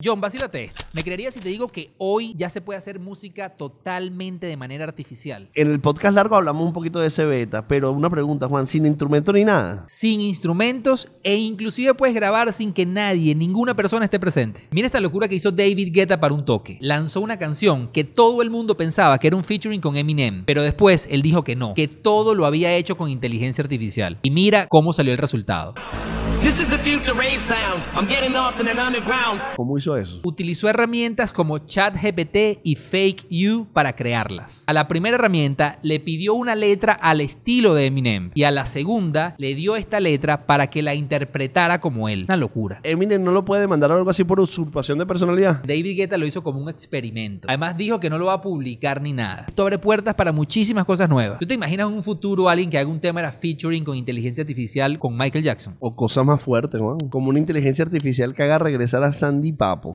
John, vacílate esto. Me creería si te digo que hoy ya se puede hacer música totalmente de manera artificial. En el podcast largo hablamos un poquito de ese beta, pero una pregunta, Juan, sin instrumento ni nada. Sin instrumentos e inclusive puedes grabar sin que nadie, ninguna persona esté presente. Mira esta locura que hizo David Guetta para un toque. Lanzó una canción que todo el mundo pensaba que era un featuring con Eminem, pero después él dijo que no, que todo lo había hecho con inteligencia artificial. Y mira cómo salió el resultado. This is the future rave sound. I'm getting lost in an underground. ¿Cómo hizo eso? Utilizó herramientas como ChatGPT y FakeU para crearlas. A la primera herramienta le pidió una letra al estilo de Eminem y a la segunda le dio esta letra para que la interpretara como él. Una locura. Eminem no lo puede demandar algo así por usurpación de personalidad. David Guetta lo hizo como un experimento. Además dijo que no lo va a publicar ni nada. Esto abre puertas para muchísimas cosas nuevas. ¿Tú te imaginas en un futuro alguien que haga un tema era featuring con inteligencia artificial con Michael Jackson? O cosa más fuerte. Como una inteligencia artificial que haga regresar a Sandy Papo.